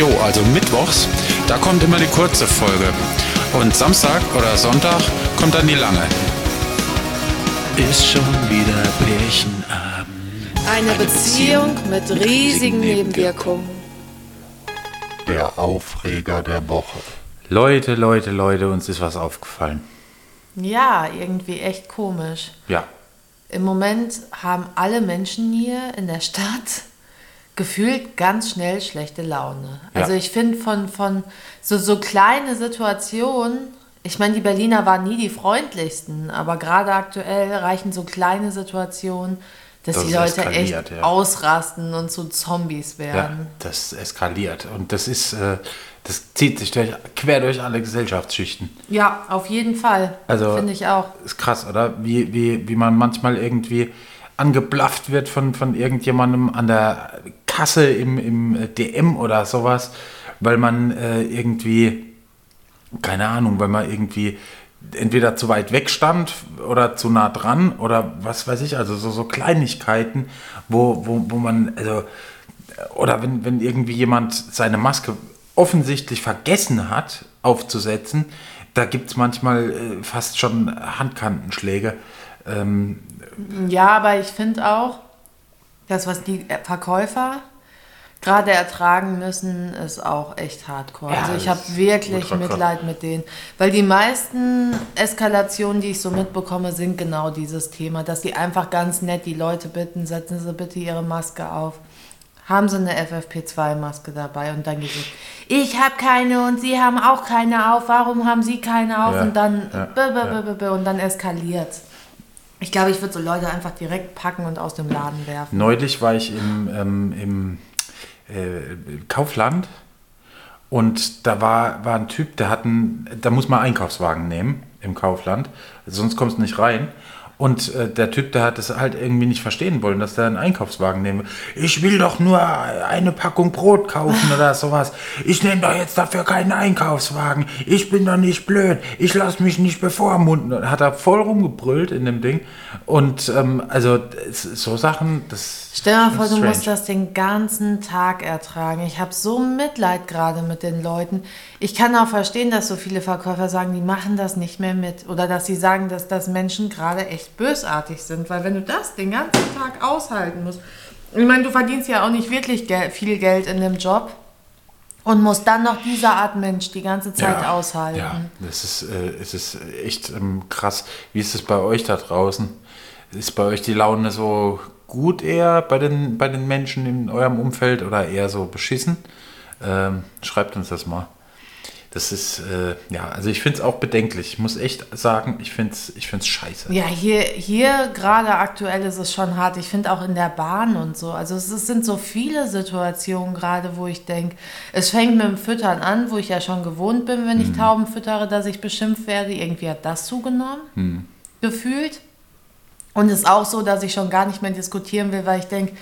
Jo, also mittwochs, da kommt immer die kurze Folge. Und Samstag oder Sonntag kommt dann die lange. Ist schon wieder Pärchenabend. Eine Beziehung mit riesigen Nebenwirkungen. Der Aufreger der Woche. Leute, Leute, Leute, uns ist was aufgefallen. Ja, irgendwie echt komisch. Ja. Im Moment haben alle Menschen hier in der Stadt gefühlt ganz schnell schlechte Laune. Ja. Also ich finde von, von so, so kleine Situationen, ich meine, die Berliner waren nie die freundlichsten, aber gerade aktuell reichen so kleine Situationen, dass Das die Leute echt ja. ausrasten und zu Zombies Ja, werden. das eskaliert. Und das ist, äh, das zieht sich durch, quer durch alle Gesellschaftsschichten. Ja, auf jeden Fall. Also- Finde ich auch. Ist krass, oder? Wie, wie, wie man manchmal irgendwie angeblafft wird von, von irgendjemandem an der Kasse im, im DM oder sowas, weil man äh, irgendwie, keine Ahnung, weil man irgendwie entweder zu weit weg stand oder zu nah dran oder was weiß ich, also so, so Kleinigkeiten, wo, wo, wo man, also, oder wenn, wenn irgendwie jemand seine Maske offensichtlich vergessen hat aufzusetzen, da gibt es manchmal äh, fast schon Handkantenschläge. Ähm, Ja, aber ich finde auch, das, was die Verkäufer gerade ertragen müssen, ist auch echt hardcore. Ja, also ich habe wirklich. Mitleid mit denen. Weil die meisten Eskalationen, die ich so mitbekomme, sind genau dieses Thema, dass die einfach ganz nett die Leute bitten, setzen Sie bitte Ihre Maske auf. Haben Sie eine FFP2-Maske dabei und dann geht es, ich habe keine und Sie haben auch keine auf, warum haben Sie keine auf? Ja, und dann ja, -b -b -b und dann eskaliert Ich glaube, ich würde so Leute einfach direkt packen und aus dem Laden werfen. Neulich war ich im, ähm, im äh, Kaufland und da war, war ein Typ, der hat einen, da muss man Einkaufswagen nehmen im Kaufland, sonst kommst du nicht rein. Und äh, der Typ, der hat es halt irgendwie nicht verstehen wollen, dass der einen Einkaufswagen nehmen will. Ich will doch nur eine Packung Brot kaufen oder sowas. Ich nehme doch jetzt dafür keinen Einkaufswagen. Ich bin doch nicht blöd. Ich lasse mich nicht bevormunden. Hat er voll rumgebrüllt in dem Ding. Und ähm, also so Sachen, das Stell dir mal vor, ist du strange. musst das den ganzen Tag ertragen. Ich habe so Mitleid gerade mit den Leuten. Ich kann auch verstehen, dass so viele Verkäufer sagen, die machen das nicht mehr mit. Oder dass sie sagen, dass das Menschen gerade echt bösartig sind. Weil wenn du das den ganzen Tag aushalten musst. Ich meine, du verdienst ja auch nicht wirklich Gel viel Geld in dem Job. Und musst dann noch diese Art Mensch die ganze Zeit aushalten. Ja, das ist, äh, es ist echt ähm, krass. Wie ist es bei euch da draußen? Ist bei euch die Laune so gut eher bei den, bei den Menschen in eurem Umfeld oder eher so beschissen? Ähm, schreibt uns das mal. Das ist, äh, ja, also ich finde es auch bedenklich. Ich muss echt sagen, ich finde es ich find's scheiße. Ja, hier, hier gerade aktuell ist es schon hart. Ich finde auch in der Bahn und so. Also es, ist- sind so viele Situationen gerade, wo ich denke, es fängt mit dem Füttern an, wo ich ja schon gewohnt bin, wenn ich Tauben füttere, dass ich beschimpft werde. Irgendwie hat das zugenommen, gefühlt. Und es ist auch so, dass ich schon gar nicht mehr diskutieren will, weil ich denke,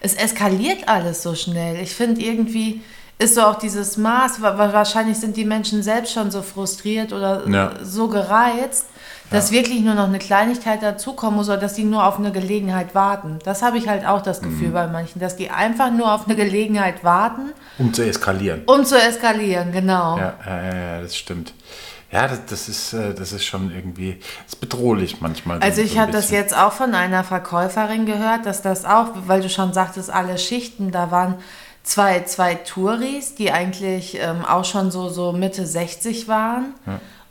es eskaliert alles so schnell. Ich finde irgendwie ist so auch dieses Maß, wa- wa- wahrscheinlich sind die Menschen selbst schon so frustriert oder Ja. so gereizt, dass wirklich nur noch eine Kleinigkeit dazukommen muss oder dass die nur auf eine Gelegenheit warten. Das habe ich halt auch das Gefühl bei manchen, dass die einfach nur auf eine Gelegenheit warten, Um zu eskalieren. um zu eskalieren, genau. Ja, ja, ja, ja, das stimmt. Ja, das, das, ist, äh, das ist schon irgendwie das ist bedrohlich manchmal. so- Also so ich ein hatte das jetzt auch von einer Verkäuferin gehört, dass das auch, weil du schon sagtest, alle Schichten, da waren zwei, zwei Touris, die eigentlich ähm, auch schon so, so Mitte 60 waren.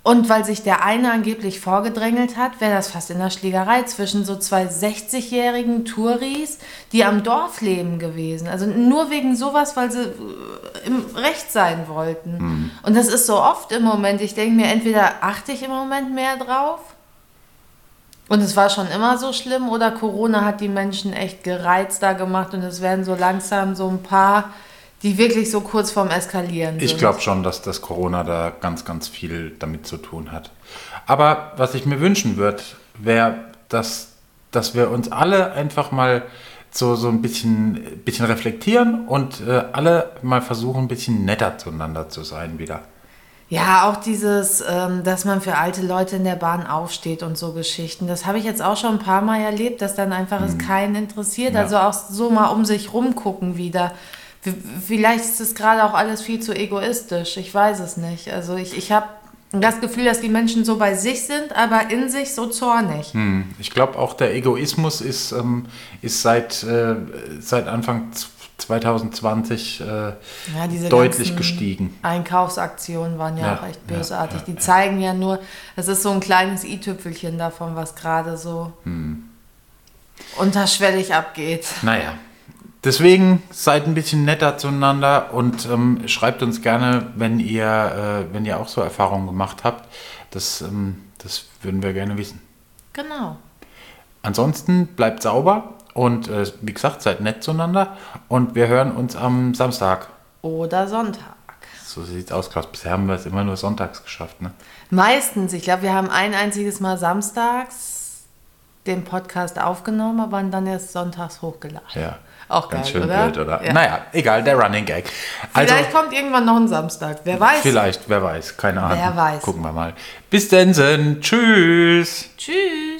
Und weil sich der eine angeblich vorgedrängelt hat, wäre das fast in der Schlägerei zwischen so zwei 60-jährigen Touris, die am Dorf leben gewesen. Also nur wegen sowas, weil sie äh, im Recht sein wollten. Und das ist so oft im Moment. Ich denke mir, entweder achte ich im Moment mehr drauf und es war schon immer so schlimm oder Corona hat die Menschen echt gereizter gemacht und es werden so langsam so ein paar, die wirklich so kurz vorm Eskalieren sind. Ich glaube schon, dass das Corona da ganz, ganz viel damit zu tun hat. Aber was ich mir wünschen würde, wäre, dass, dass wir uns alle einfach mal so, so ein bisschen, bisschen reflektieren und äh, alle mal versuchen, ein bisschen netter zueinander zu sein wieder. Ja, auch dieses, ähm, dass man für alte Leute in der Bahn aufsteht und so Geschichten. Das habe ich jetzt auch schon ein paar Mal erlebt, dass dann einfach es keinen interessiert. Mhm. Ja. Also auch so mal um sich rumgucken wieder. Vielleicht ist es gerade auch alles viel zu egoistisch. Ich weiß es nicht. Also ich, ich habe das Gefühl, dass die Menschen so bei sich sind, aber in sich so zornig. Hm, Ich glaube auch der Egoismus ist, ähm, ist seit, äh, seit Anfang 2020 äh, Ja, deutlich gestiegen. Einkaufsaktionen waren ja, Ja, auch echt bösartig. ja, die zeigen ja nur, das ist so ein kleines i-Tüpfelchen davon, was gerade so Hm. unterschwellig abgeht. Naja, deswegen seid ein bisschen netter zueinander und ähm, schreibt uns gerne, wenn ihr, äh, wenn ihr auch so Erfahrungen gemacht habt. Das, ähm, das würden wir gerne wissen. Genau. Ansonsten bleibt sauber und äh, wie gesagt, seid nett zueinander und wir hören uns am Samstag. Oder Sonntag. So sieht's aus, Klaus. Bisher haben wir es immer nur sonntags geschafft, ne? Meistens, ich glaube, wir haben ein einziges Mal samstags den Podcast aufgenommen, aber dann erst sonntags hochgeladen. Ja. Auch Ganz geil, schön oder? blöd, oder? Ja. Naja, egal, der Running Gag. Also, Vielleicht kommt irgendwann noch ein Samstag, wer weiß. vielleicht, wer weiß, keine Ahnung. Wer weiß. Gucken wir mal. Bis denn, Tschüss. Tschüss.